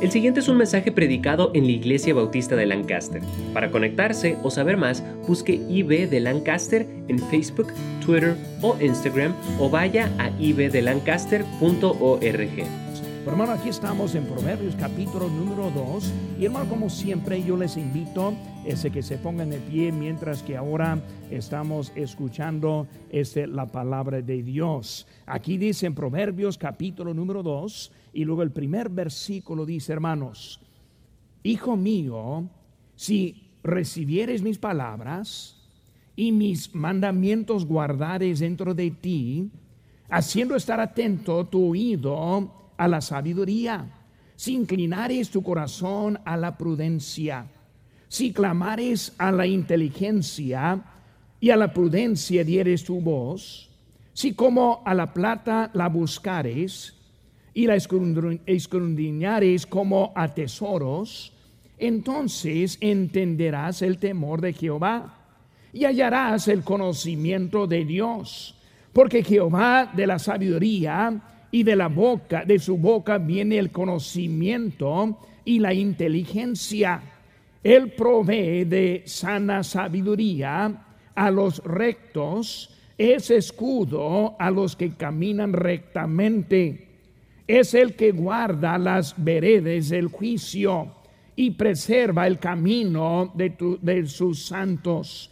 El siguiente es un mensaje predicado en la Iglesia Bautista de Lancaster. Para conectarse o saber más, busque IB de Lancaster en Facebook, Twitter o Instagram o vaya a ibdelancaster.org. hermano, aquí estamos en Proverbios capítulo número 2. Y hermano, como siempre, yo les invito ese que se pongan de pie mientras que ahora estamos escuchando este, la palabra de Dios. Aquí dice en Proverbios capítulo número 2 y luego el primer versículo dice, hermanos, Hijo mío, si recibieres mis palabras y mis mandamientos guardares dentro de ti, haciendo estar atento tu oído a la sabiduría, si inclinares tu corazón a la prudencia, si clamares a la inteligencia y a la prudencia dieres tu voz, si como a la plata la buscares, y la escudriñares como a tesoros, entonces entenderás el temor de Jehová y hallarás el conocimiento de Dios, porque Jehová de la sabiduría y de la boca, de su boca viene el conocimiento y la inteligencia. Él provee de sana sabiduría a los rectos, es escudo a los que caminan rectamente es el que guarda las veredas del juicio y preserva el camino de, sus santos.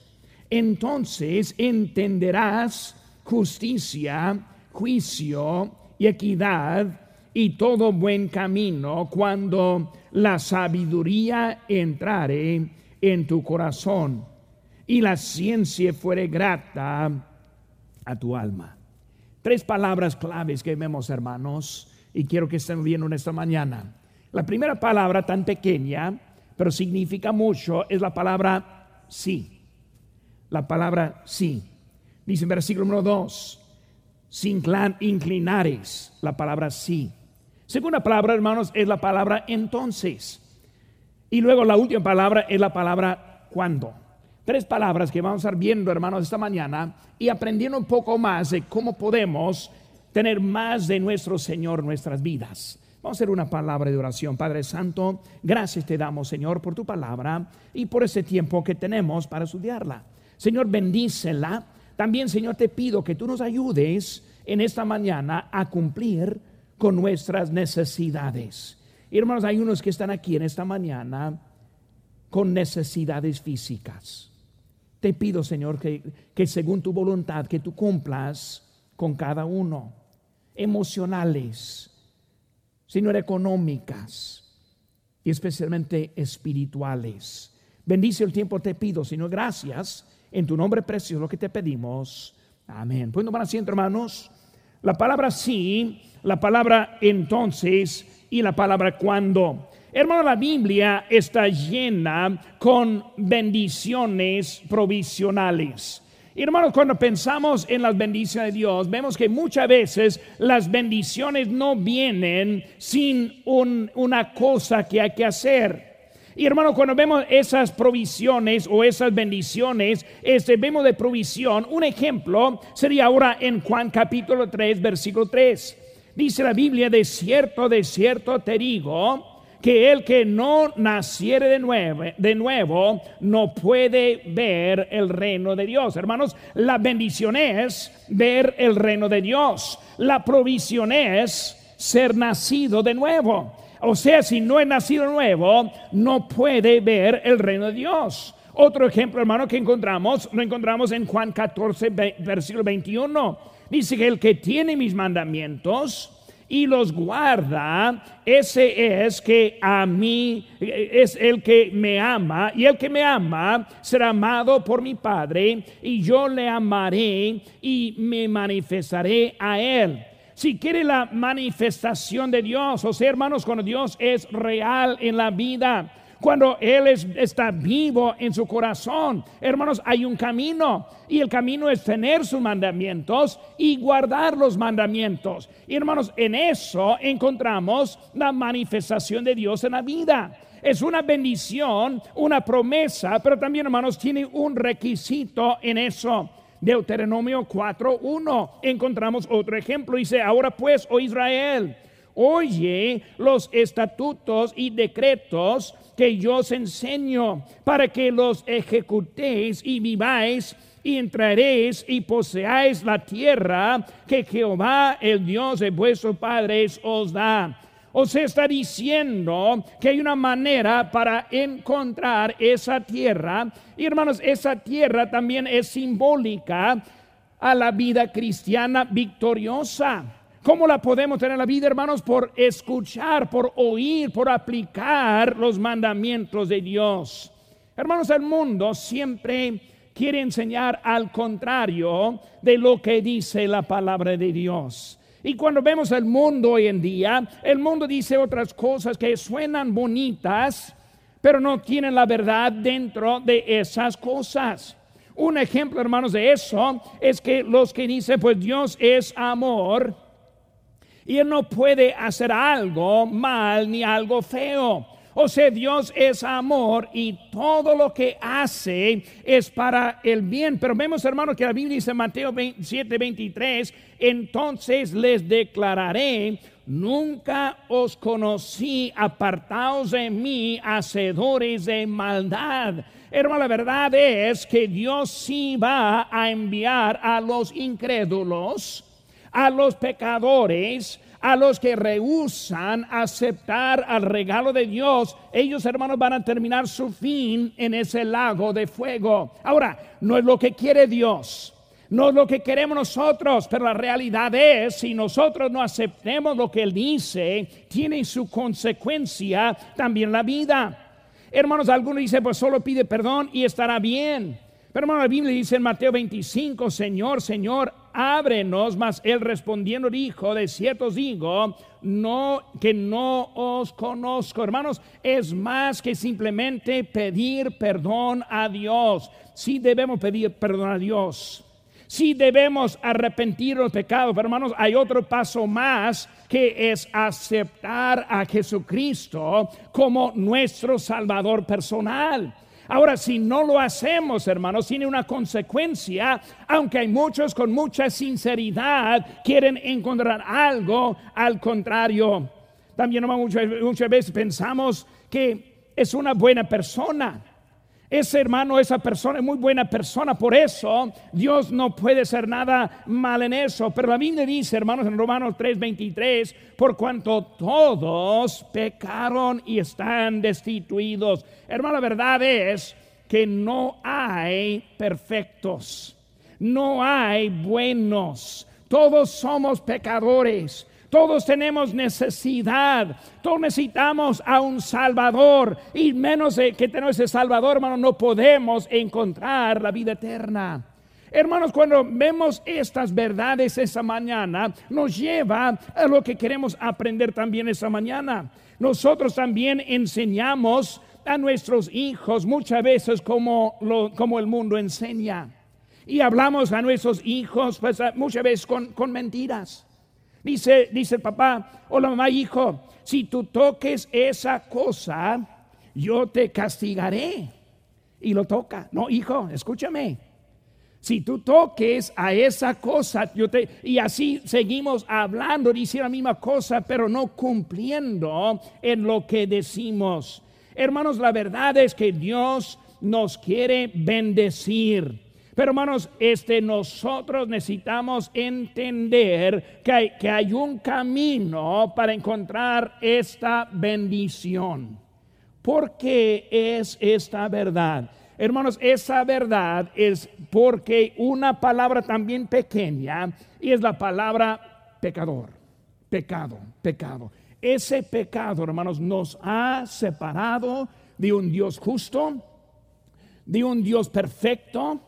Entonces entenderás justicia, juicio y equidad y todo buen camino cuando la sabiduría entrare en tu corazón y la ciencia fuere grata a tu alma. Tres palabras claves que vemos, hermanos y quiero que estén viendo en esta mañana. La primera palabra tan pequeña, pero significa mucho, es la palabra sí. La palabra sí. Dice en versículo número 2, sin inclinares, la palabra sí. Segunda palabra, hermanos, es la palabra entonces. Y luego la última palabra es la palabra cuando. Tres palabras que vamos a estar viendo, hermanos, esta mañana y aprendiendo un poco más de cómo podemos tener más de nuestro Señor nuestras vidas. Vamos a hacer una palabra de oración. Padre Santo, gracias te damos, Señor, por tu palabra y por ese tiempo que tenemos para estudiarla. Señor, bendícela. También, Señor, te pido que tú nos ayudes en esta mañana a cumplir con nuestras necesidades. hermanos, hay unos que están aquí en esta mañana con necesidades físicas. Te pido, Señor, que, que según tu voluntad, que tú cumplas con cada uno emocionales, sino económicas y especialmente espirituales. Bendice el tiempo, te pido, Señor, gracias. En tu nombre precioso lo que te pedimos. Amén. No van haciendo, hermanos. La palabra sí, la palabra entonces y la palabra cuando. Hermano, la Biblia está llena con bendiciones provisionales. Hermanos, cuando pensamos en las bendiciones de Dios, vemos que muchas veces las bendiciones no vienen sin una cosa que hay que hacer. Y hermano, cuando vemos esas provisiones o esas bendiciones, este, vemos de provisión. Un ejemplo sería ahora en Juan capítulo 3, versículo 3. Dice la Biblia, de cierto, de cierto te digo, que el que no naciere de nuevo, de nuevo no puede ver el reino de Dios. Hermanos, la bendición es ver el reino de Dios. La provisión es ser nacido de nuevo. O sea, si no es nacido nuevo, no puede ver el reino de Dios. Otro ejemplo, hermano, que encontramos, lo encontramos en Juan 14, versículo 21. Dice que el que tiene mis mandamientos y los guarda, ese es que a mí es el que me ama y el que me ama será amado por mi Padre y yo le amaré y me manifestaré a él. Si quiere la manifestación de Dios, o sea, hermanos, cuando Dios es real en la vida, cuando Él está vivo en su corazón. Hermanos, hay un camino y el camino es tener sus mandamientos y guardar los mandamientos. Y hermanos, en eso encontramos la manifestación de Dios en la vida. Es una bendición, una promesa, pero también, hermanos, tiene un requisito en eso. Deuteronomio 4.1 encontramos otro ejemplo. Dice, ahora pues, oh Israel, oye los estatutos y decretos que yo os enseño para que los ejecutéis y viváis y entraréis y poseáis la tierra que Jehová, el Dios de vuestros padres, os da. Os está diciendo que hay una manera para encontrar esa tierra. Y hermanos, esa tierra también es simbólica a la vida cristiana victoriosa. ¿Cómo la podemos tener la vida, hermanos? Por escuchar, por oír, por aplicar los mandamientos de Dios. Hermanos, el mundo siempre quiere enseñar al contrario de lo que dice la palabra de Dios. Y cuando vemos el mundo hoy en día, el mundo dice otras cosas que suenan bonitas, pero no tienen la verdad dentro de esas cosas. Un ejemplo, hermanos, de eso es que los que dicen, pues Dios es amor, y Él no puede hacer algo mal ni algo feo. O sea, Dios es amor y todo lo que hace es para el bien. Pero vemos, hermanos, que la Biblia dice en Mateo 7, 23, entonces les declararé, nunca os conocí, apartaos de mí, hacedores de maldad. Hermano, la verdad es que Dios sí va a enviar a los incrédulos, a los pecadores, a los que rehusan aceptar al regalo de Dios, ellos hermanos van a terminar su fin en ese lago de fuego. Ahora, no es lo que quiere Dios. No es lo que queremos nosotros, pero la realidad es, si nosotros no aceptemos lo que Él dice, tiene su consecuencia también la vida. Hermanos, algunos dicen, pues solo pide perdón y estará bien. Pero hermano, la Biblia dice en Mateo 25, Señor, Señor, ábrenos, mas él respondiendo dijo, de cierto digo, no, que no os conozco. Hermanos, es más que simplemente pedir perdón a Dios. Sí debemos pedir perdón a Dios. Sí debemos arrepentir los pecados, pero hermanos, hay otro paso más que es aceptar a Jesucristo como nuestro Salvador personal. Ahora, si no lo hacemos, hermanos, tiene una consecuencia, aunque hay muchos con mucha sinceridad quieren encontrar algo al contrario. También muchas, muchas veces pensamos que es una buena persona ese hermano, esa persona es muy buena persona, por eso Dios no puede ser nada mal en eso. Pero la Biblia dice, hermanos, en Romanos 3:23, por cuanto todos pecaron y están destituidos. Hermano, la verdad es que no hay perfectos, no hay buenos, todos somos pecadores. Todos tenemos necesidad. Todos necesitamos a un Salvador. Y menos que tener ese Salvador, hermano, no podemos encontrar la vida eterna. Hermanos, cuando vemos estas verdades esa mañana, nos lleva a lo que queremos aprender también esa mañana. Nosotros también enseñamos a nuestros hijos muchas veces como, como el mundo enseña. Y hablamos a nuestros hijos pues, muchas veces con, con mentiras. Dice, dice el papá o la mamá, hijo, si tú toques esa cosa, yo te castigaré. Y lo toca. No, hijo, escúchame. Si tú toques a esa cosa, yo te, y así seguimos hablando, diciendo la misma cosa, pero no cumpliendo en lo que decimos. Hermanos, la verdad es que Dios nos quiere bendecir. Pero hermanos, este, nosotros necesitamos entender que hay, que hay un camino para encontrar esta bendición. ¿Por qué es esta verdad? Hermanos, esa verdad es porque una palabra también pequeña y es la palabra pecador. Pecado, pecado. Ese pecado, hermanos, nos ha separado de un Dios justo, de un Dios perfecto,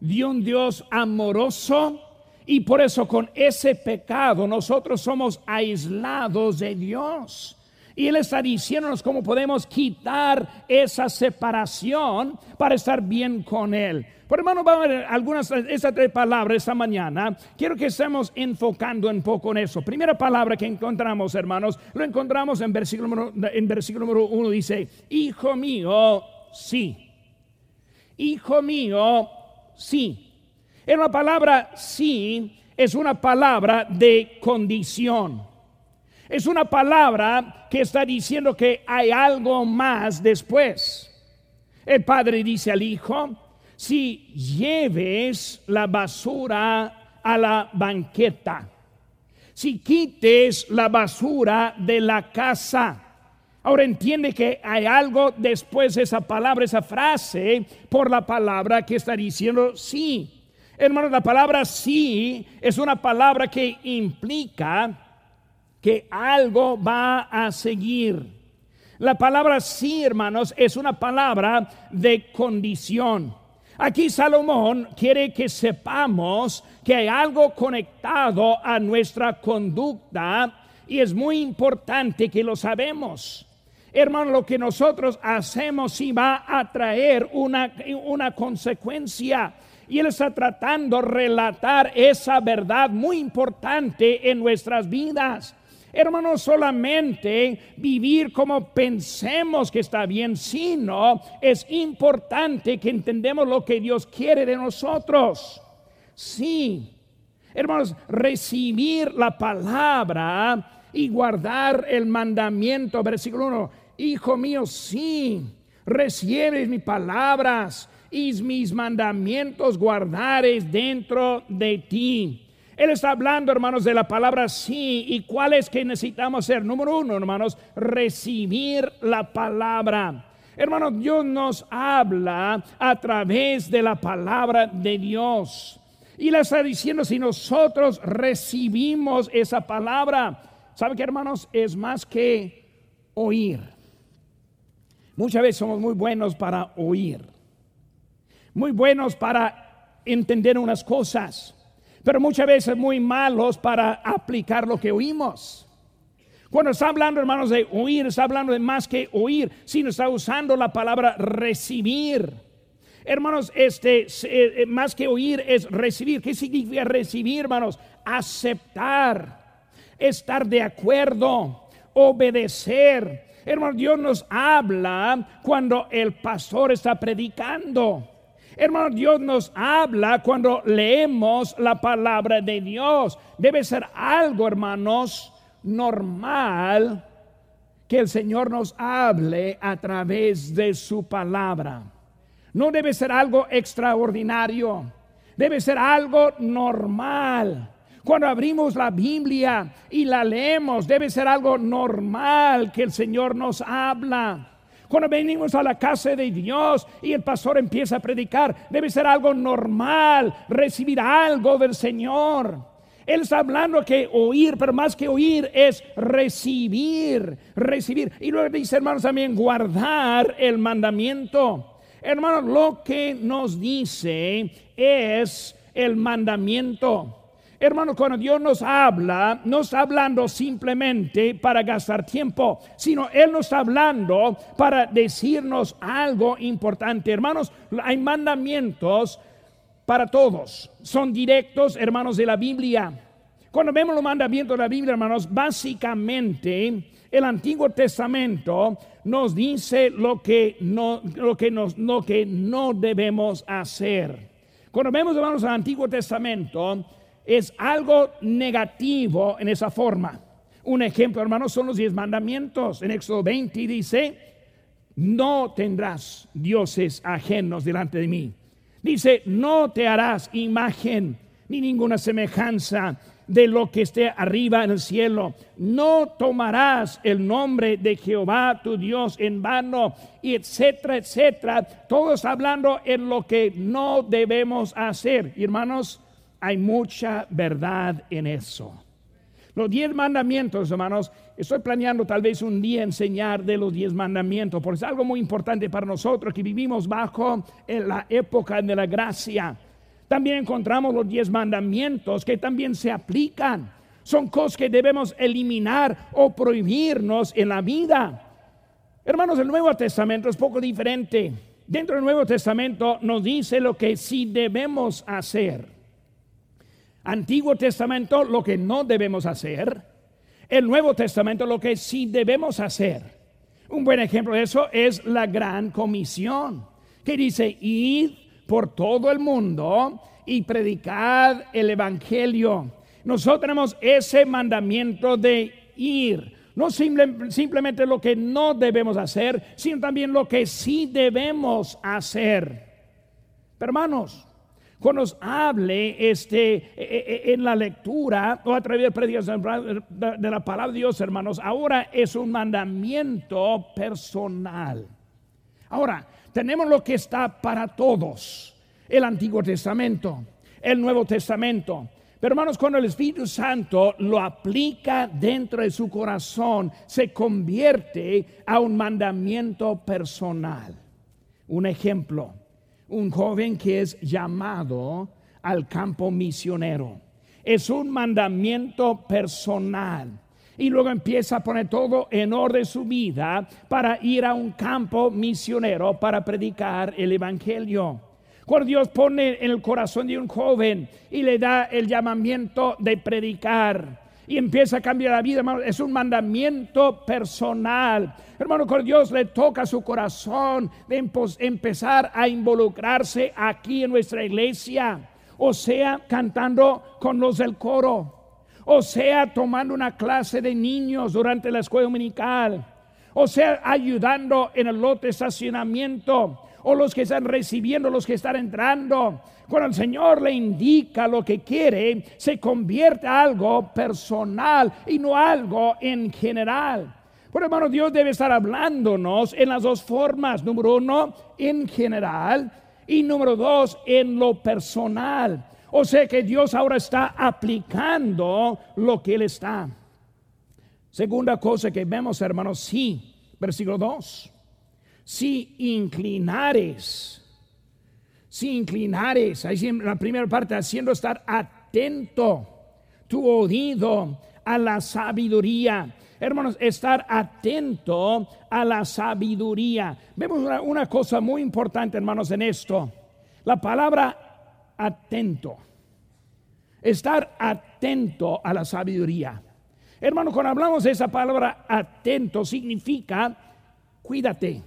de un Dios amoroso y por eso con ese pecado nosotros somos aislados de Dios. Y Él está diciéndonos cómo podemos quitar esa separación para estar bien con Él. Por hermano, vamos a ver algunas esas tres palabras esta mañana. Quiero que estemos enfocando un poco en eso. Primera palabra que encontramos, hermanos, lo encontramos en versículo, en versículo número uno. Dice, Hijo mío, sí. Hijo mío, sí. En una palabra sí es una palabra de condición. Es una palabra que está diciendo que hay algo más después. El padre dice al hijo, si lleves la basura a la banqueta, si quites la basura de la casa, Ahora entiende que hay algo después de esa palabra, esa frase, por la palabra que está diciendo sí. Hermanos, la palabra sí es una palabra que implica que algo va a seguir. La palabra sí, hermanos, es una palabra de condición. Aquí Salomón quiere que sepamos que hay algo conectado a nuestra conducta y es muy importante que lo sabemos. Hermano, lo que nosotros hacemos sí va a traer una, una consecuencia. Y Él está tratando de relatar esa verdad muy importante en nuestras vidas. Hermano, solamente vivir como pensemos que está bien, sino es importante que entendemos lo que Dios quiere de nosotros. Sí, hermanos, recibir la palabra y guardar el mandamiento. Versículo 1. Hijo mío, sí, recibes mis palabras y mis mandamientos guardares dentro de ti. Él está hablando, hermanos, de la palabra sí. ¿Y cuál es que necesitamos hacer? Número uno, hermanos, recibir la palabra. Hermanos, Dios nos habla a través de la palabra de Dios. Y le está diciendo, si nosotros recibimos esa palabra, ¿sabe qué, hermanos? Es más que oír. Muchas veces somos muy buenos para oír, muy buenos para entender unas cosas, pero muchas veces muy malos para aplicar lo que oímos. Cuando está hablando, hermanos, de oír, está hablando de más que oír, sino está usando la palabra recibir. Hermanos, este, eh, más que oír es recibir. ¿Qué significa recibir, hermanos? Aceptar, estar de acuerdo, obedecer, Hermano, Dios nos habla cuando el pastor está predicando. Hermano, Dios nos habla cuando leemos la palabra de Dios. Debe ser algo, hermanos, normal que el Señor nos hable a través de su palabra. No debe ser algo extraordinario. Debe ser algo normal. Cuando abrimos la Biblia y la leemos, debe ser algo normal que el Señor nos habla. Cuando venimos a la casa de Dios y el pastor empieza a predicar, debe ser algo normal recibir algo del Señor. Él está hablando que oír, pero más que oír es recibir, recibir. Y luego dice, hermanos, también guardar el mandamiento. Hermanos, lo que nos dice es el mandamiento. Hermano, cuando Dios nos habla, no está hablando simplemente para gastar tiempo, sino Él nos está hablando para decirnos algo importante. Hermanos, hay mandamientos para todos, son directos, hermanos, de la Biblia. Cuando vemos los mandamientos de la Biblia, hermanos, básicamente el Antiguo Testamento nos dice lo que no, lo que nos, lo que no debemos hacer. Cuando vemos, hermanos, el Antiguo Testamento, es algo negativo en esa forma. Un ejemplo, hermanos, son los diez mandamientos. En Éxodo 20 dice, no tendrás dioses ajenos delante de mí. Dice, no te harás imagen ni ninguna semejanza de lo que esté arriba en el cielo. No tomarás el nombre de Jehová tu Dios en vano, y etcétera, etcétera. Todos hablando en lo que no debemos hacer. hermanos, hay mucha verdad en eso. Los diez mandamientos, hermanos, estoy planeando tal vez un día enseñar de los diez mandamientos, porque es algo muy importante para nosotros que vivimos bajo la época de la gracia. También encontramos los diez mandamientos que también se aplican. Son cosas que debemos eliminar o prohibirnos en la vida. Hermanos, el Nuevo Testamento es poco diferente. Dentro del Nuevo Testamento nos dice lo que sí debemos hacer. Antiguo Testamento lo que no debemos hacer, el Nuevo Testamento lo que sí debemos hacer. Un buen ejemplo de eso es la gran comisión, que dice, id por todo el mundo y predicad el Evangelio. Nosotros tenemos ese mandamiento de ir. No simplemente lo que no debemos hacer, sino también lo que sí debemos hacer. hermanos, cuando nos hable este, e, e, e, en la lectura o a través de predicación de la palabra de Dios, hermanos, ahora es un mandamiento personal. Ahora, tenemos lo que está para todos, el Antiguo Testamento, el Nuevo Testamento. Pero hermanos, cuando el Espíritu Santo lo aplica dentro de su corazón, se convierte a un mandamiento personal. Un ejemplo, un joven que es llamado al campo misionero. Es un mandamiento personal. Y luego empieza a poner todo en orden su vida para ir a un campo misionero para predicar el Evangelio. Cuando Dios pone en el corazón de un joven y le da el llamamiento de predicar, y empieza a cambiar la vida, hermano. Es un mandamiento personal. Hermano, cuando Dios le toca su corazón de empezar a involucrarse aquí en nuestra iglesia, o sea, cantando con los del coro, o sea, tomando una clase de niños durante la escuela dominical, o sea, ayudando en el lote de estacionamiento, o los que están recibiendo, los que están entrando. Cuando el Señor le indica lo que quiere, se convierte a algo personal y no algo en general. Por hermano, Dios debe estar hablándonos en las dos formas. Número uno, en general. Y número dos, en lo personal. O sea que Dios ahora está aplicando lo que Él está. Segunda cosa que vemos, hermanos, sí, versículo 2 si inclinares, si inclinares, ahí la primera parte, haciendo estar atento tu oído a la sabiduría. Hermanos, estar atento a la sabiduría. Vemos una, una cosa muy importante, hermanos, en esto. La palabra atento. Estar atento a la sabiduría. Hermanos, cuando hablamos de esa palabra atento, significa cuídate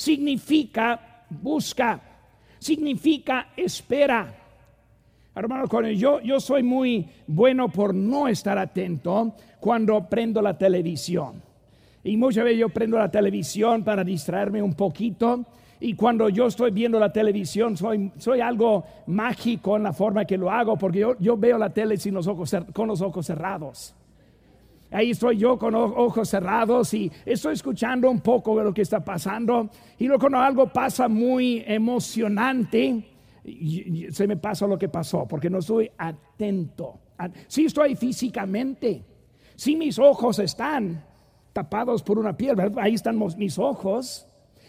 significa busca, significa espera. Hermano, yo, yo soy muy bueno por no estar atento cuando prendo la televisión. Y muchas veces yo prendo la televisión para distraerme un poquito. Y cuando yo estoy viendo la televisión, soy, soy algo mágico en la forma que lo hago, porque yo, yo veo la tele sin los ojos, con los ojos cerrados. Ahí estoy yo con ojos cerrados y estoy escuchando un poco de lo que está pasando. Y luego cuando algo pasa muy emocionante, se me pasa lo que pasó, porque no estoy atento. Si estoy físicamente, si mis ojos están tapados por una piel, ahí están mis ojos.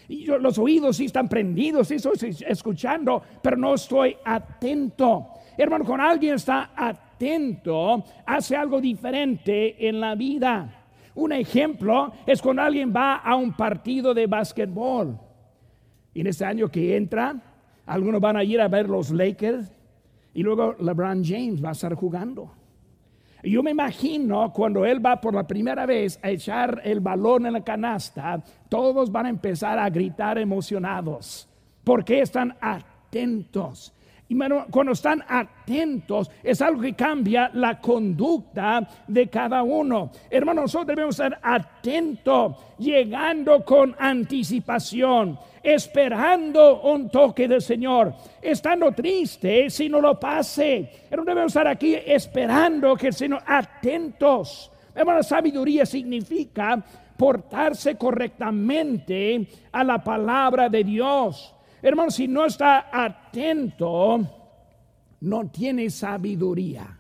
Y los oídos sí están prendidos, sí estoy escuchando, pero no estoy atento. Hermano, con alguien está atento, hace algo diferente en la vida. Un ejemplo es cuando alguien va a un partido de básquetbol. Y en este año que entra, algunos van a ir a ver los Lakers y luego LeBron James va a estar jugando. Yo me imagino cuando él va por la primera vez a echar el balón en la canasta, todos van a empezar a gritar emocionados porque están atentos y cuando están atentos, es algo que cambia la conducta de cada uno. Hermanos, nosotros debemos estar atentos, llegando con anticipación, esperando un toque del Señor, estando triste si no lo pase. Hermanos, debemos estar aquí esperando que el Señor, atentos. Hermanos, sabiduría significa portarse correctamente a la palabra de Dios Hermano, si no está atento, no tiene sabiduría.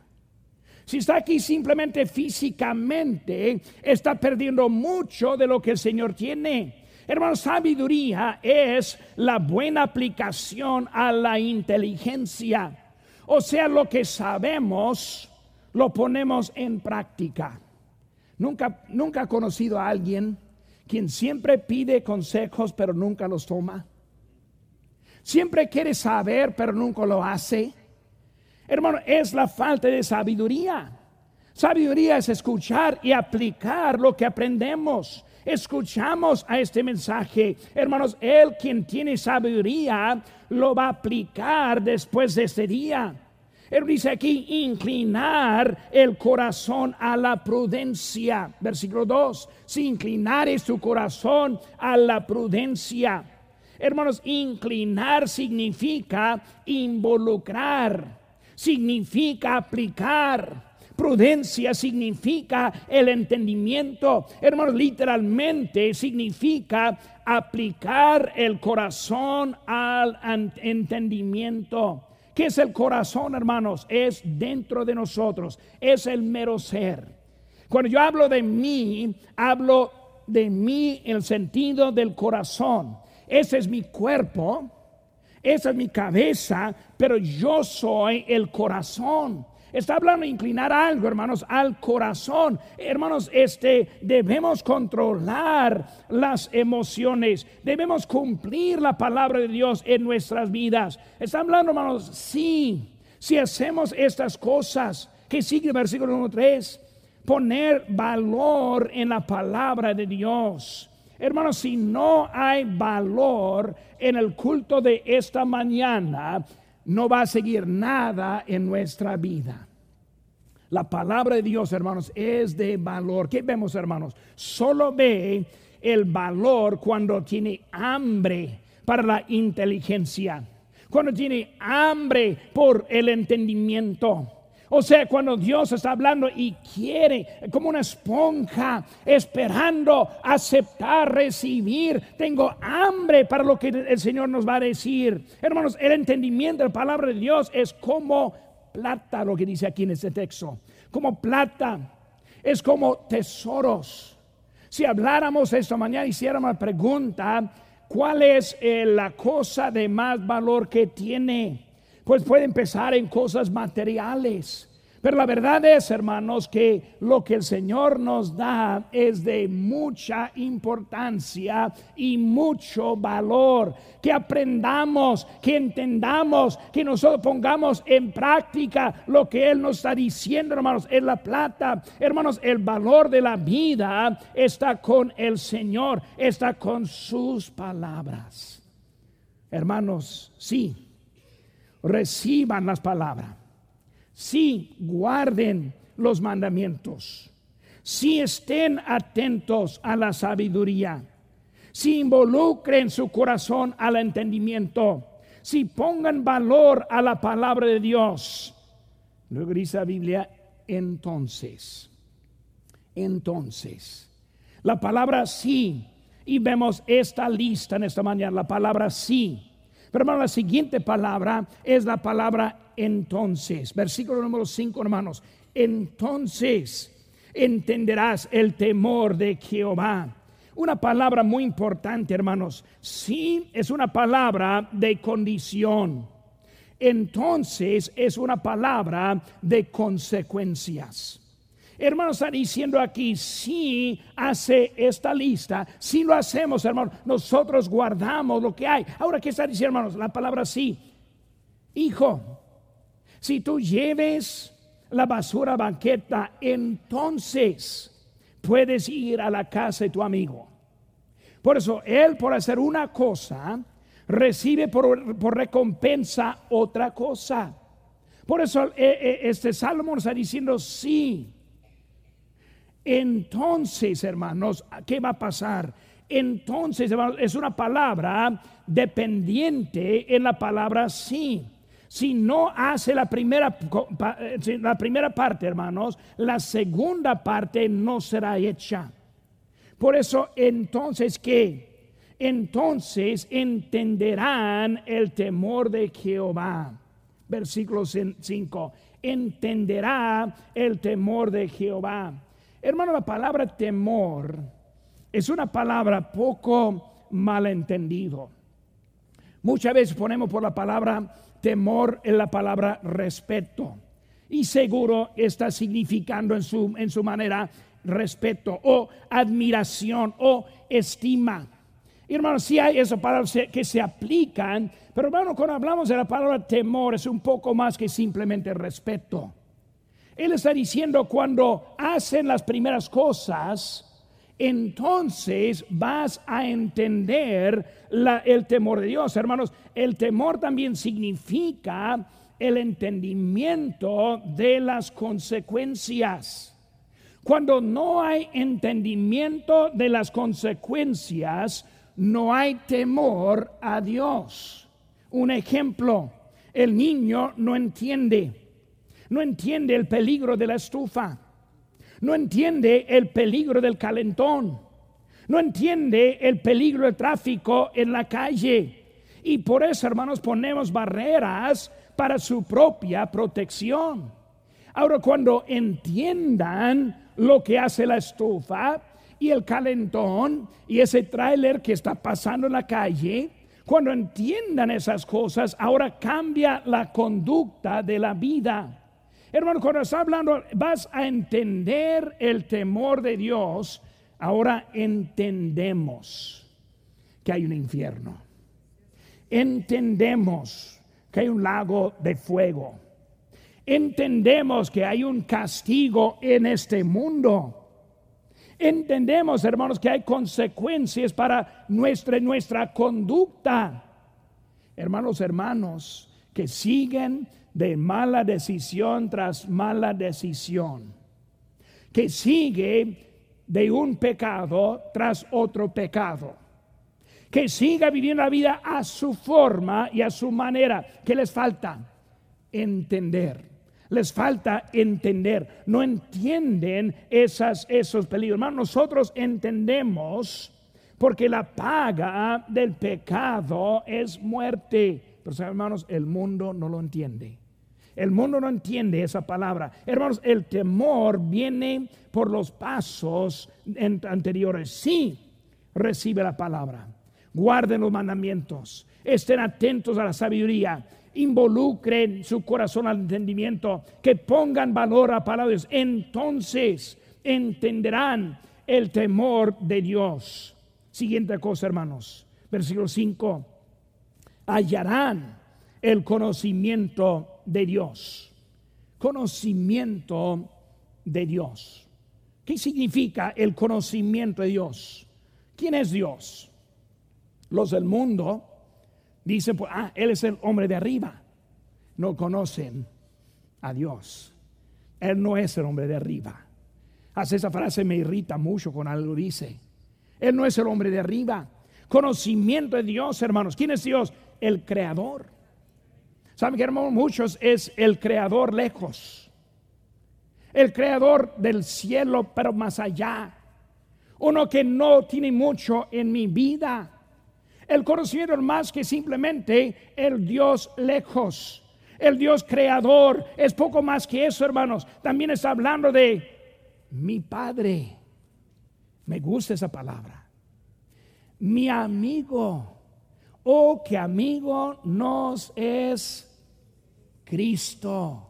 Si está aquí simplemente físicamente, está perdiendo mucho de lo que el Señor tiene. Hermano, sabiduría es la buena aplicación a la inteligencia. O sea, lo que sabemos lo ponemos en práctica. Nunca, nunca he conocido a alguien quien siempre pide consejos pero nunca los toma. Siempre quiere saber, pero nunca lo hace. Hermano, es la falta de sabiduría. Sabiduría es escuchar y aplicar lo que aprendemos. Escuchamos a este mensaje. Hermanos, el quien tiene sabiduría lo va a aplicar después de este día. Él dice aquí, inclinar el corazón a la prudencia. Versículo 2, si inclinares tu corazón a la prudencia. Hermanos, inclinar significa involucrar, significa aplicar. Prudencia significa el entendimiento. Hermanos, literalmente significa aplicar el corazón al entendimiento. ¿Qué es el corazón, hermanos? Es dentro de nosotros, es el mero ser. Cuando yo hablo de mí, hablo de mí en el sentido del corazón. Ese es mi cuerpo, esa es mi cabeza, pero yo soy el corazón. Está hablando de inclinar algo, hermanos, al corazón. Hermanos, este debemos controlar las emociones. Debemos cumplir la palabra de Dios en nuestras vidas. Está hablando, hermanos, sí, si hacemos estas cosas, que sigue el versículo número 3, poner valor en la palabra de Dios. Hermanos, si no hay valor en el culto de esta mañana, no va a seguir nada en nuestra vida. La palabra de Dios, hermanos, es de valor. ¿Qué vemos, hermanos? Solo ve el valor cuando tiene hambre para la inteligencia, cuando tiene hambre por el entendimiento. O sea, cuando Dios está hablando y quiere, como una esponja, esperando aceptar, recibir, tengo hambre para lo que el Señor nos va a decir. Hermanos, el entendimiento de la palabra de Dios es como plata, lo que dice aquí en este texto, como plata, es como tesoros. Si habláramos esta mañana, hiciéramos la pregunta, ¿cuál es eh, la cosa de más valor que tiene? Pues puede empezar en cosas materiales. Pero la verdad es, hermanos, que lo que el Señor nos da es de mucha importancia y mucho valor. Que aprendamos, que entendamos, que nosotros pongamos en práctica lo que Él nos está diciendo, hermanos. Es la plata, hermanos, el valor de la vida está con el Señor, está con sus palabras. Hermanos, sí reciban las palabras, si guarden los mandamientos, si estén atentos a la sabiduría, si involucren su corazón al entendimiento, si pongan valor a la palabra de Dios. Luego dice la Biblia, entonces, entonces, la palabra sí, y vemos esta lista en esta mañana, la palabra sí pero hermano, la siguiente palabra es la palabra entonces. Versículo número 5, hermanos. Entonces entenderás el temor de Jehová. Una palabra muy importante, hermanos. Sí, es una palabra de condición. Entonces es una palabra de consecuencias. Hermanos, está diciendo aquí, si hace esta lista, si lo hacemos, hermanos, nosotros guardamos lo que hay. Ahora, ¿qué está diciendo, hermanos? La palabra sí. Hijo, si tú lleves la basura banqueta, entonces puedes ir a la casa de tu amigo. Por eso, él por hacer una cosa, recibe por, por recompensa otra cosa. Por eso eh, eh, este Salomón está diciendo sí. Entonces, hermanos, ¿qué va a pasar? Entonces, hermanos, es una palabra dependiente en la palabra sí. Si no hace la primera, eh, la primera parte, hermanos, la segunda parte no será hecha. Por eso, entonces, ¿qué? Entonces entenderán el temor de Jehová. Versículo 5. Entenderá el temor de Jehová. Hermano, la palabra temor es una palabra poco malentendido. Muchas veces ponemos por la palabra temor en la palabra respeto. Y seguro está significando en su, en su manera respeto o admiración o estima. hermano, si hay esas palabras que se aplican, pero hermano, cuando hablamos de la palabra temor es un poco más que simplemente respeto. Él está diciendo cuando hacen las primeras cosas, entonces vas a entender el temor de Dios. Hermanos, el temor también significa el entendimiento de las consecuencias. Cuando no hay entendimiento de las consecuencias, no hay temor a Dios. Un ejemplo, el niño no entiende, no entiende el peligro de la estufa, no entiende el peligro del calentón, no entiende el peligro del tráfico en la calle. Y por eso, hermanos, ponemos barreras para su propia protección. Ahora, cuando entiendan lo que hace la estufa y el calentón y ese tráiler que está pasando en la calle, cuando entiendan esas cosas, ahora cambia la conducta de la vida. Hermano, cuando está hablando, vas a entender el temor de Dios. Ahora entendemos que hay un infierno. Entendemos que hay un lago de fuego. Entendemos que hay un castigo en este mundo. Entendemos, hermanos, que hay consecuencias para nuestra, nuestra conducta. Hermanos, hermanos, que siguen de mala decisión tras mala decisión, que sigue de un pecado tras otro pecado, que siga viviendo la vida a su forma y a su manera, que les falta entender. Les falta entender, no entienden esas, esos peligros. Hermanos, nosotros entendemos porque la paga del pecado es muerte. Pero hermanos, el mundo no lo entiende. El mundo no entiende esa palabra. Hermanos, el temor viene por los pasos anteriores. Sí, recibe la palabra. Guarden los mandamientos. Estén atentos a la sabiduría. Involucren su corazón al entendimiento. Que pongan valor a palabras. Entonces entenderán el temor de Dios. Siguiente cosa, hermanos. Versículo 5. Hallarán el conocimiento de Dios. Conocimiento de Dios. ¿Qué significa el conocimiento de Dios? ¿Quién es Dios? Los del mundo dicen, pues, ah, Él es el hombre de arriba. No conocen a Dios. Él no es el hombre de arriba. Hace esa frase me irrita mucho con algo dice. Él no es el hombre de arriba. Conocimiento de Dios, hermanos. ¿Quién es Dios? El creador. Saben que hermanos, muchos es el creador lejos. El creador del cielo, pero más allá. Uno que no tiene mucho en mi vida. El conocimiento más que simplemente el Dios lejos. El Dios creador es poco más que eso, hermanos. También está hablando de mi Padre. Me gusta esa palabra. Mi amigo. Oh, que amigo nos es Cristo.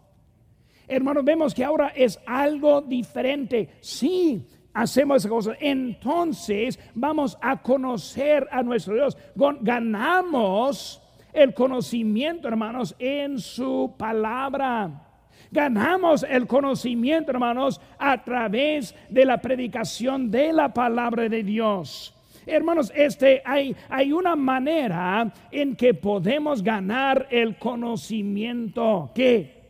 Hermanos, vemos que ahora es algo diferente. Sí, hacemos esa cosa. Entonces vamos a conocer a nuestro Dios. Ganamos el conocimiento, hermanos, en su palabra. Ganamos el conocimiento, hermanos, a través de la predicación de la palabra de Dios. Hermanos, este hay, hay una manera en que podemos ganar el conocimiento que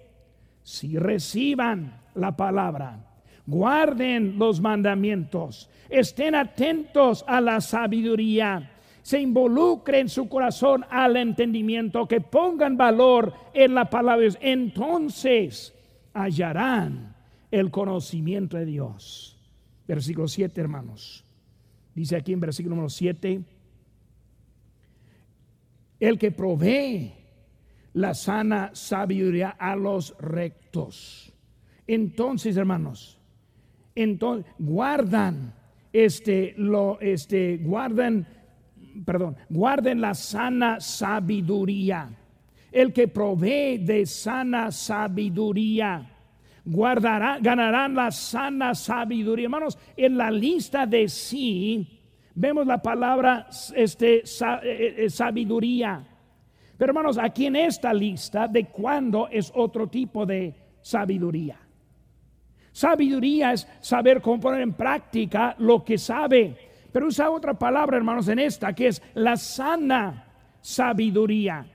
si reciban la palabra, guarden los mandamientos, estén atentos a la sabiduría, se involucren su corazón al entendimiento, que pongan valor en la palabra, entonces hallarán el conocimiento de Dios. Versículo 7, hermanos. Dice aquí en versículo número 7, el que provee la sana sabiduría a los rectos. Entonces, hermanos, entonces guardan este lo este guardan perdón, guarden la sana sabiduría. El que provee de sana sabiduría guardará, ganarán la sana sabiduría. Hermanos, en la lista de sí vemos la palabra este, eh, eh, sabiduría. Pero hermanos, aquí en esta lista de cuándo es otro tipo de sabiduría. Sabiduría es saber cómo poner en práctica lo que sabe. Pero usa otra palabra, hermanos, en esta, que es la sana sabiduría.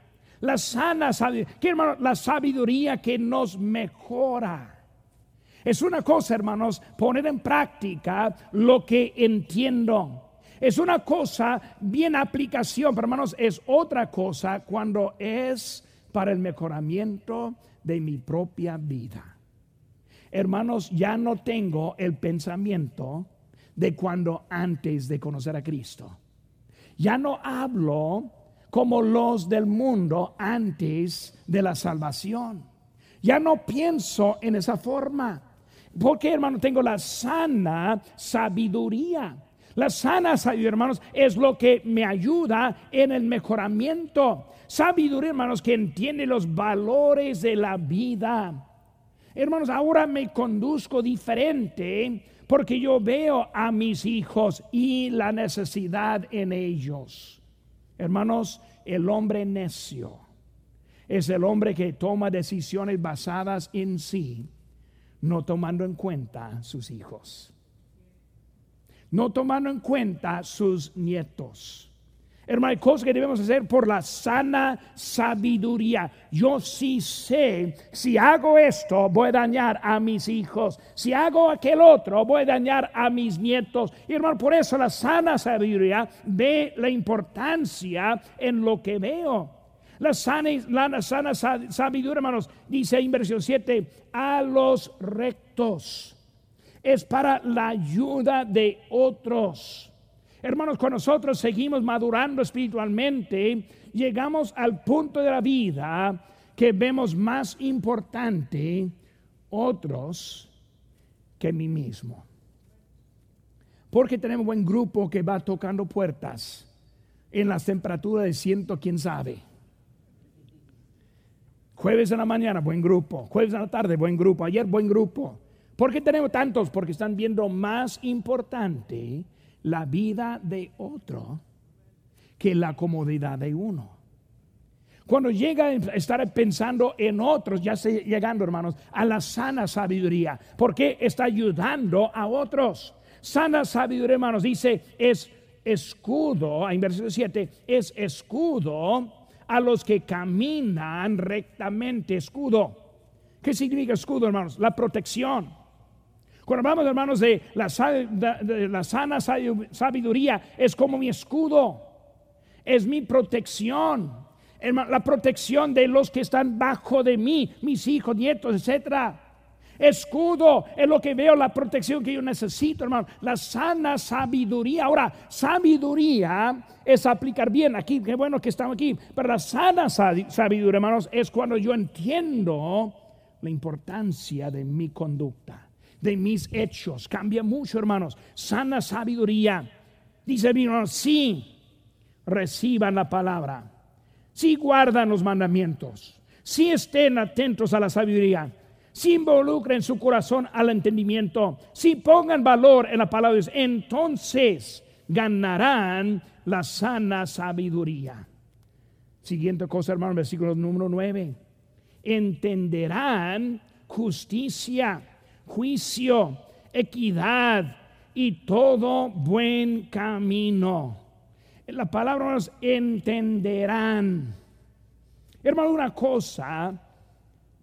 La sana sabiduría, hermano, la sabiduría que nos mejora. Es una cosa, hermanos, poner en práctica lo que entiendo. Es una cosa bien aplicación, pero hermanos, es otra cosa cuando es para el mejoramiento de mi propia vida. Hermanos, ya no tengo el pensamiento de cuando antes de conocer a Cristo. Ya no hablo como los del mundo antes de la salvación. Ya no pienso en esa forma. Porque, hermano, tengo la sana sabiduría. La sana sabiduría, hermanos, es lo que me ayuda en el mejoramiento. Sabiduría, hermanos, que entiende los valores de la vida. Hermanos, ahora me conduzco diferente porque yo veo a mis hijos y la necesidad en ellos. Hermanos, el hombre necio es el hombre que toma decisiones basadas en sí, no tomando en cuenta sus hijos, no tomando en cuenta sus nietos. Hermano, hay cosas que debemos hacer por la sana sabiduría. Yo sí sé, si hago esto, voy a dañar a mis hijos. Si hago aquel otro, voy a dañar a mis nietos. Y hermano, por eso la sana sabiduría ve la importancia en lo que veo. La sana, la sana sabiduría, hermanos, dice en versión 7, a los rectos. Es para la ayuda de otros. Hermanos, con nosotros seguimos madurando espiritualmente, llegamos al punto de la vida que vemos más importante otros que mí mismo. Porque tenemos buen grupo que va tocando puertas en las temperaturas de ciento, quién sabe. Jueves en la mañana, buen grupo. Jueves en la tarde, buen grupo. Ayer, buen grupo. ¿Por qué tenemos tantos? Porque están viendo más importante la vida de otro que la comodidad de uno. Cuando llega a estar pensando en otros, ya está llegando, hermanos, a la sana sabiduría, porque está ayudando a otros. Sana sabiduría, hermanos, dice, es escudo, en versículo 7, es escudo a los que caminan rectamente, escudo. ¿Qué significa escudo, hermanos? La protección cuando hablamos, hermanos, de la, de la sana sabiduría, es como mi escudo, es mi protección, la protección de los que están bajo de mí, mis hijos, nietos, etcétera. Escudo es lo que veo, la protección que yo necesito, hermano. La sana sabiduría. Ahora, sabiduría es aplicar bien aquí. Qué bueno que estamos aquí. Pero la sana sabiduría, hermanos, es cuando yo entiendo la importancia de mi conducta de mis hechos. Cambia mucho, hermanos. Sana sabiduría. Dice, hermanos, sí, reciban la palabra. Si guardan los mandamientos. Si estén atentos a la sabiduría. Si involucren su corazón al entendimiento. Si pongan valor en la palabra de Dios. Entonces ganarán la sana sabiduría. Siguiente cosa, hermano, versículo número 9. Entenderán justicia juicio, equidad y todo buen camino. La palabra entenderán. Hermano, una cosa,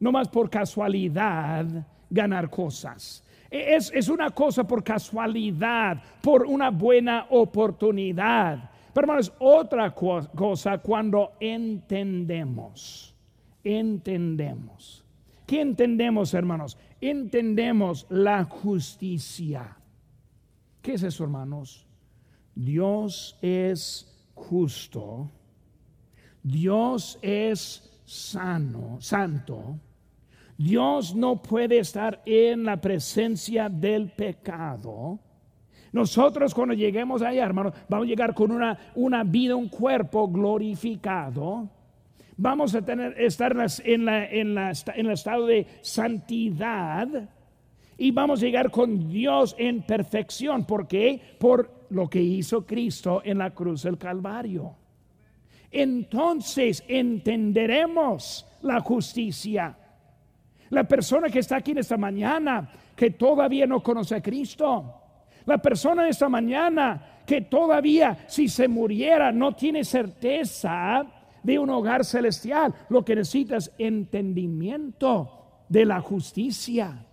no más por casualidad, ganar cosas. Es, es, una cosa por casualidad, por una buena oportunidad. Pero hermano, es otra cosa cuando entendemos. Entendemos. ¿Qué entendemos, hermanos? entendemos la justicia. ¿Qué es eso, hermanos? Dios es justo. Dios es sano, santo. Dios no puede estar en la presencia del pecado. Nosotros cuando lleguemos allá, hermanos, vamos a llegar con una, una vida, un cuerpo glorificado vamos a tener, estar en, la, en, la, en el estado de santidad y vamos a llegar con Dios en perfección. ¿Por qué? Por lo que hizo Cristo en la cruz del Calvario. Entonces entenderemos la justicia. La persona que está aquí en esta mañana, que todavía no conoce a Cristo. La persona de esta mañana que todavía si se muriera no tiene certeza de un hogar celestial. Lo que necesitas es entendimiento de la justicia.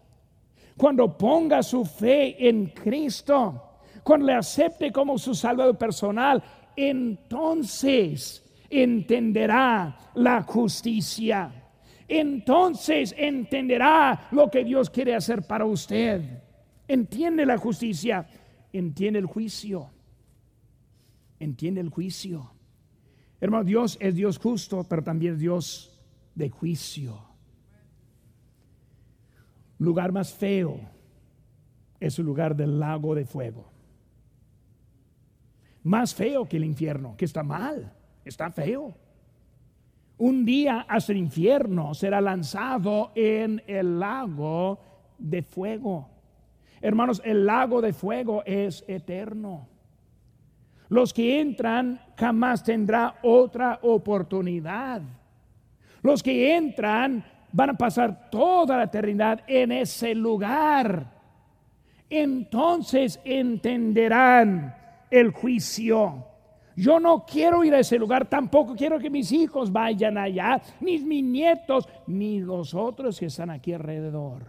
Cuando ponga su fe en Cristo, cuando le acepte como su salvador personal, entonces entenderá la justicia. Entonces entenderá lo que Dios quiere hacer para usted. Entiende la justicia, entiende el juicio. Entiende el juicio. Hermano, Dios es Dios justo, pero también es Dios de juicio. Lugar más feo es el lugar del lago de fuego. Más feo que el infierno, que está mal, está feo. Un día hasta el infierno será lanzado en el lago de fuego. Hermanos, el lago de fuego es eterno. Los que entran jamás tendrá otra oportunidad. Los que entran van a pasar toda la eternidad en ese lugar. Entonces entenderán el juicio. Yo no quiero ir a ese lugar, tampoco quiero que mis hijos vayan allá, ni mis nietos, ni los otros que están aquí alrededor.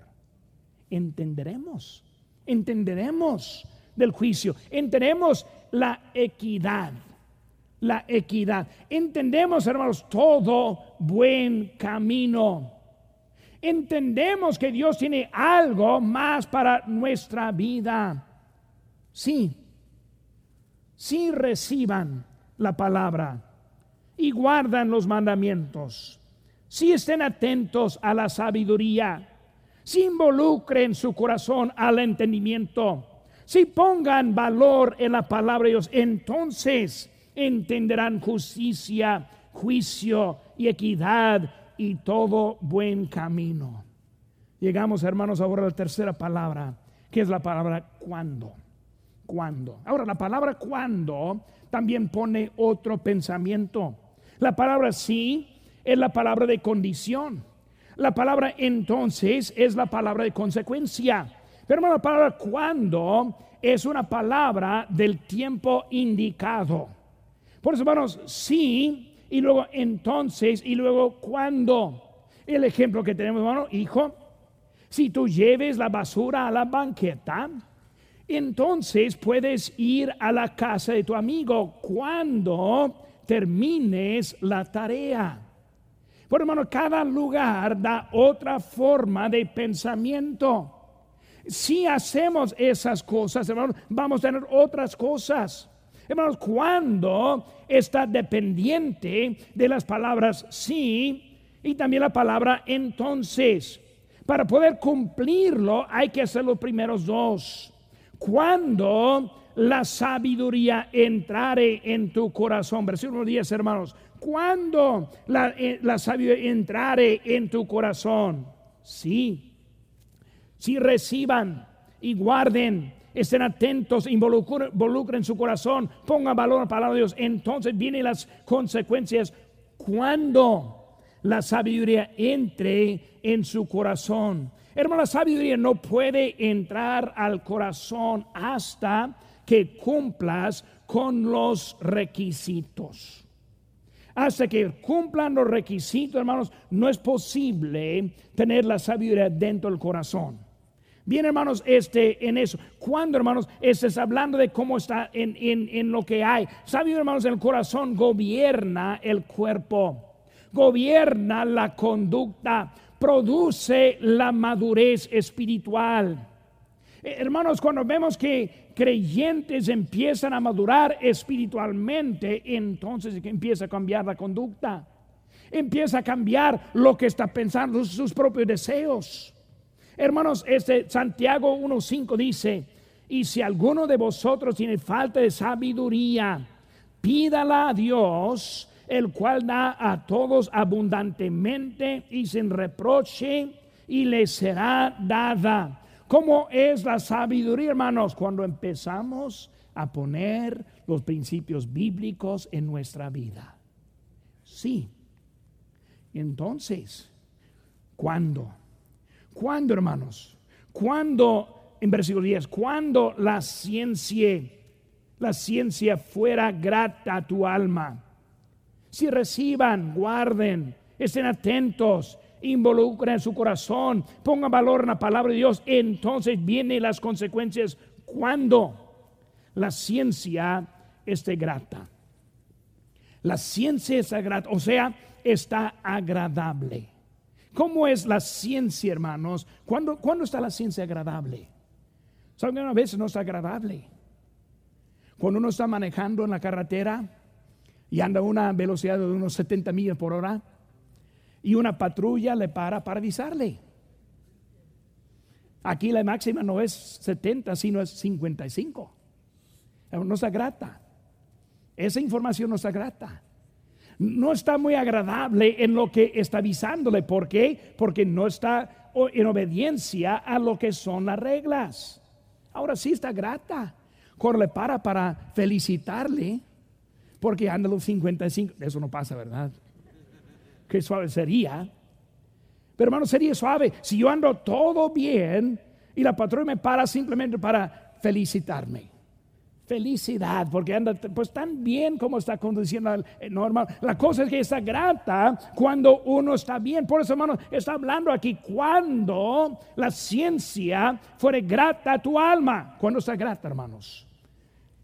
Entenderemos, entenderemos del juicio, entenderemos la equidad, la equidad. Entendemos, hermanos, todo buen camino. Entendemos que Dios tiene algo más para nuestra vida. Sí, si reciban la palabra y guardan los mandamientos, si estén atentos a la sabiduría, si involucren su corazón al entendimiento, si pongan valor en la palabra de Dios, entonces entenderán justicia, juicio y equidad y todo buen camino. Llegamos, hermanos, ahora a la tercera palabra, que es la palabra cuando cuando. Ahora, la palabra cuando también pone otro pensamiento. La palabra sí es la palabra de condición. La palabra entonces es la palabra de consecuencia. Pero la palabra cuando es una palabra del tiempo indicado. Por eso, hermanos, sí, y luego entonces, y luego cuando. El ejemplo que tenemos, hermano, hijo, si tú lleves la basura a la banqueta, entonces puedes ir a la casa de tu amigo cuando termines la tarea. Por hermano, cada lugar da otra forma de pensamiento. Si hacemos esas cosas, hermanos, vamos a tener otras cosas. Hermanos, cuando está dependiente de las palabras sí y también la palabra entonces. Para poder cumplirlo hay que hacer los primeros dos cuando la sabiduría entrare en tu corazón. Versículo 10, hermanos. Cuando la, eh, la sabiduría entrare en tu corazón. Sí. Si reciban y guarden, estén atentos, involucren, su corazón, pongan valor a la palabra de Dios. Entonces vienen las consecuencias. Cuando la sabiduría entre en su corazón. Hermano, la sabiduría no puede entrar al corazón hasta que cumplas con los requisitos. Hasta que cumplan los requisitos, hermanos, no es posible tener la sabiduría dentro del corazón. Bien, hermanos, este, en eso. Cuando, hermanos, estás hablando de cómo está en, en, en lo que hay. Sabiduría, hermanos, el corazón gobierna el cuerpo, gobierna la conducta produce la madurez espiritual. Eh, hermanos, cuando vemos que creyentes empiezan a madurar espiritualmente, entonces empieza a cambiar la conducta. Empieza a cambiar lo que está pensando, sus propios deseos. Hermanos, este Santiago 1.5 dice, y si alguno de vosotros tiene falta de sabiduría, pídala a Dios el cual da a todos abundantemente y sin reproche, y le será dada. ¿Cómo es la sabiduría, hermanos? Cuando empezamos a poner los principios bíblicos en nuestra vida. Sí. Entonces, ¿cuándo? ¿Cuándo, hermanos? ¿Cuándo, en versículo 10, cuando la ciencia, la ciencia fuera grata a tu alma? Si reciban, guarden, estén atentos, involucren su corazón, pongan valor en la palabra de Dios, entonces vienen las consecuencias cuando la ciencia esté grata. La ciencia es grata, o sea, está agradable. ¿Cómo es la ciencia, hermanos? ¿Cuándo, está la ciencia agradable? ¿Saben a veces no está agradable? Cuando uno está manejando en la carretera y anda a una velocidad de unos 70 millas por hora y una patrulla le para para avisarle. Aquí la máxima no es 70, sino es 55. No está grata. Esa información no está grata no está muy agradable en lo que está avisándole. ¿Por qué? Porque no está en obediencia a lo que son las reglas. Ahora sí está grata. Corre para para felicitarle, porque anda los 55. Eso no pasa, ¿verdad? Qué suave sería. Pero hermano, sería suave si yo ando todo bien y la patrona me para simplemente para felicitarme felicidad, porque anda pues tan bien como está conduciendo eh, normal. La cosa es que está grata cuando uno está bien. Por eso, hermano, está hablando aquí cuando la ciencia fuere grata a tu alma. Cuando está grata, hermanos.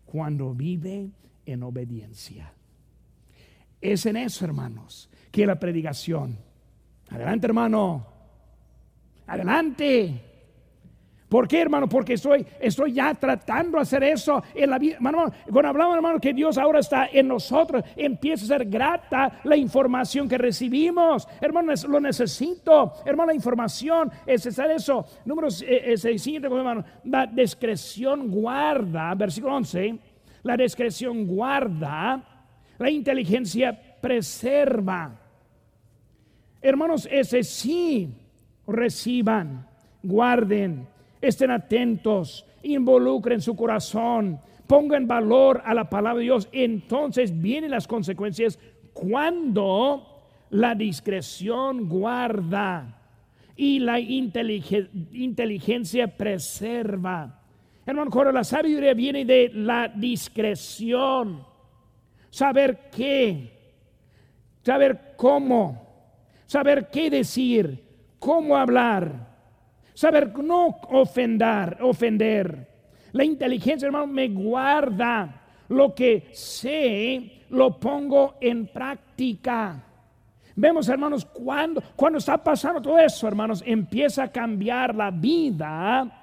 Cuando vive en obediencia. Es en eso, hermanos, que la predicación. Adelante, hermano. Adelante. ¿Por qué, hermano? Porque estoy, estoy ya tratando de hacer eso en la vida. Hermano, cuando hablamos, hermano, que Dios ahora está en nosotros, empieza a ser grata la información que recibimos. Hermano, lo necesito. Hermano, la información es hacer eso. Número 6, eh, hermano, la discreción guarda, versículo 11, la discreción guarda, la inteligencia preserva. Hermanos, ese sí reciban, guarden estén atentos, involucren su corazón, pongan valor a la palabra de Dios. Entonces vienen las consecuencias cuando la discreción guarda y la inteligencia preserva. Hermano, la sabiduría viene de la discreción, saber qué, saber cómo, saber qué decir, cómo hablar saber no ofender, ofender. La inteligencia, hermano, me guarda lo que sé, lo pongo en práctica. Vemos, hermanos, cuando, cuando está pasando todo eso, hermanos, empieza a cambiar la vida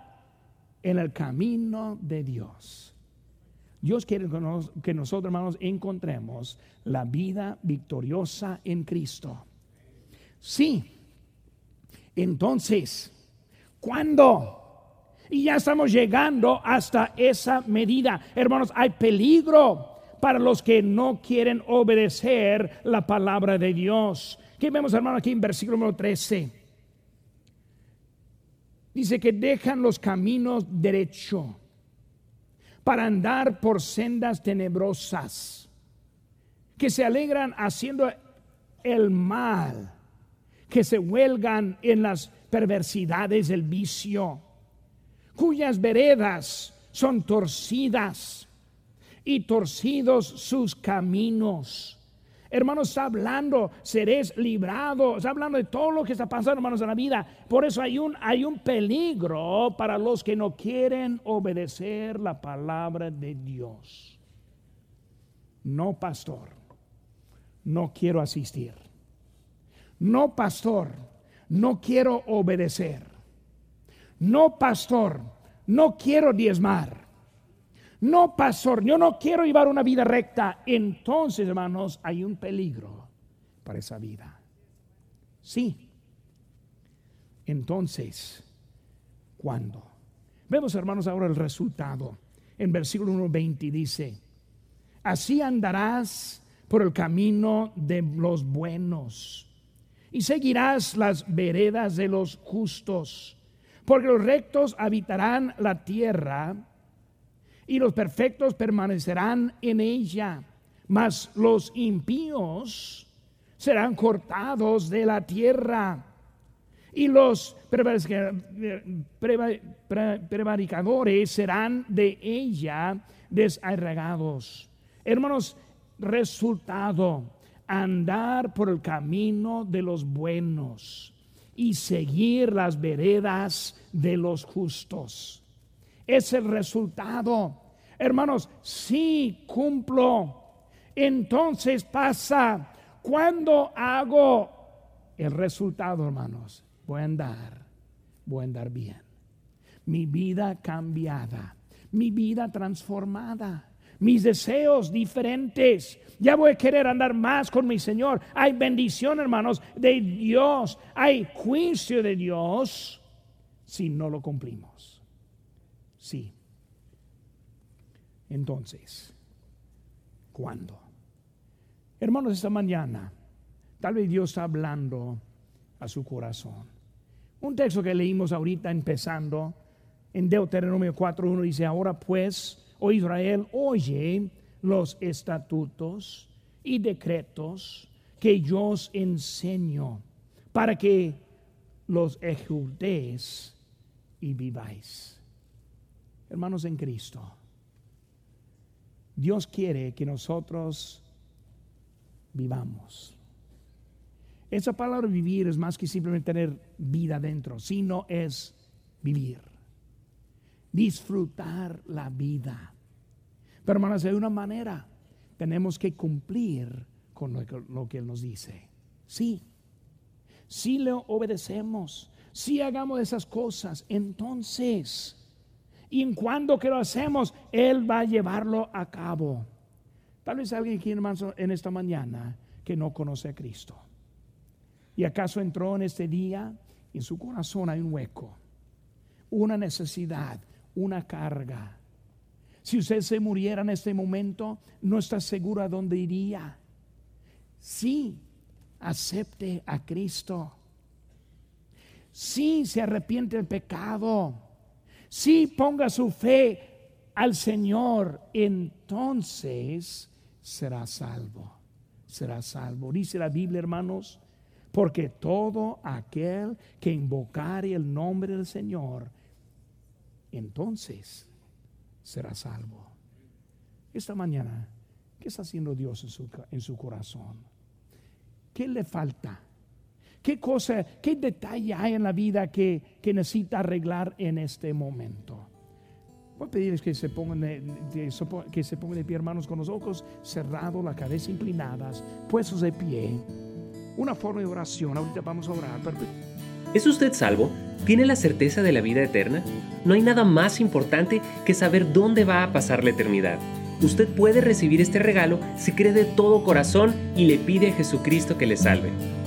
en el camino de Dios. Dios quiere que nosotros, hermanos, encontremos la vida victoriosa en Cristo. Sí, entonces, ¿Cuándo? Y ya estamos llegando hasta esa medida. Hermanos, hay peligro para los que no quieren obedecer la palabra de Dios. ¿Qué vemos, hermano, aquí en versículo número 13? Dice que dejan los caminos derechos para andar por sendas tenebrosas, que se alegran haciendo el mal, que se huelgan en las perversidades del vicio, cuyas veredas son torcidas y torcidos sus caminos. Hermanos, está hablando, seréis librados, está hablando de todo lo que está pasando, hermanos, en la vida. Por eso hay un, hay un peligro para los que no quieren obedecer la palabra de Dios. No, pastor, no quiero asistir. No, pastor, no quiero obedecer. No, pastor, no quiero diezmar. No, pastor, yo no quiero llevar una vida recta. Entonces, hermanos, hay un peligro para esa vida. Sí. Entonces, ¿cuándo? Vemos, hermanos, ahora el resultado. En versículo 1.20 dice, así andarás por el camino de los buenos y seguirás las veredas de los justos, porque los rectos habitarán la tierra y los perfectos permanecerán en ella, mas los impíos serán cortados de la tierra y los prevaricadores serán de ella desarraigados. Hermanos, resultado andar por el camino de los buenos y seguir las veredas de los justos. Es el resultado. Hermanos, si cumplo, entonces pasa. Cuando hago el resultado, hermanos, voy a andar, voy a andar bien. Mi vida cambiada, mi vida transformada mis deseos diferentes. Ya voy a querer andar más con mi Señor. Hay bendición, hermanos, de Dios. Hay juicio de Dios si no lo cumplimos. Sí. Entonces, ¿cuándo? Hermanos, esta mañana, tal vez Dios está hablando a su corazón. Un texto que leímos ahorita empezando en Deuteronomio 4.1 dice, ahora pues, oh Israel, oye los estatutos y decretos que yo os enseño para que los ejecutéis y viváis. Hermanos en Cristo, Dios quiere que nosotros vivamos. Esa palabra vivir es más que simplemente tener vida dentro, sino es vivir disfrutar la vida. Pero hermanos, de una manera tenemos que cumplir con lo que, Él nos dice. Sí, si le obedecemos, si hagamos esas cosas, entonces, y en cuando que lo hacemos, Él va a llevarlo a cabo. Tal vez alguien aquí, hermanos, en esta mañana que no conoce a Cristo. ¿Y acaso entró en este día? En su corazón hay un hueco, una necesidad una carga. Si usted se muriera en este momento, no está seguro a dónde iría. Sí, acepte a Cristo. Sí, se arrepiente del pecado. Sí, ponga su fe al Señor. Entonces será salvo. Será salvo. Dice la Biblia, hermanos, porque todo aquel que invocare el nombre del Señor entonces será salvo. Esta mañana, ¿qué está haciendo Dios en su, en su corazón? ¿Qué le falta? ¿Qué cosa, qué detalle hay en la vida que, necesita arreglar en este momento? Voy a pedirles que se pongan de, que se pongan de pie, hermanos, con los ojos cerrados, la cabeza inclinadas, puestos de pie. Una forma de oración. Ahorita vamos a orar. ¿Es usted salvo? ¿Tiene la certeza de la vida eterna? No hay nada más importante que saber dónde va a pasar la eternidad. Usted puede recibir este regalo si cree de todo corazón y le pide a Jesucristo que le salve.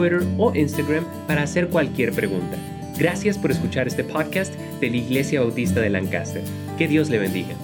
Twitter o Instagram para hacer cualquier pregunta. Gracias por escuchar este podcast de la Iglesia Bautista de Lancaster. Que Dios le bendiga.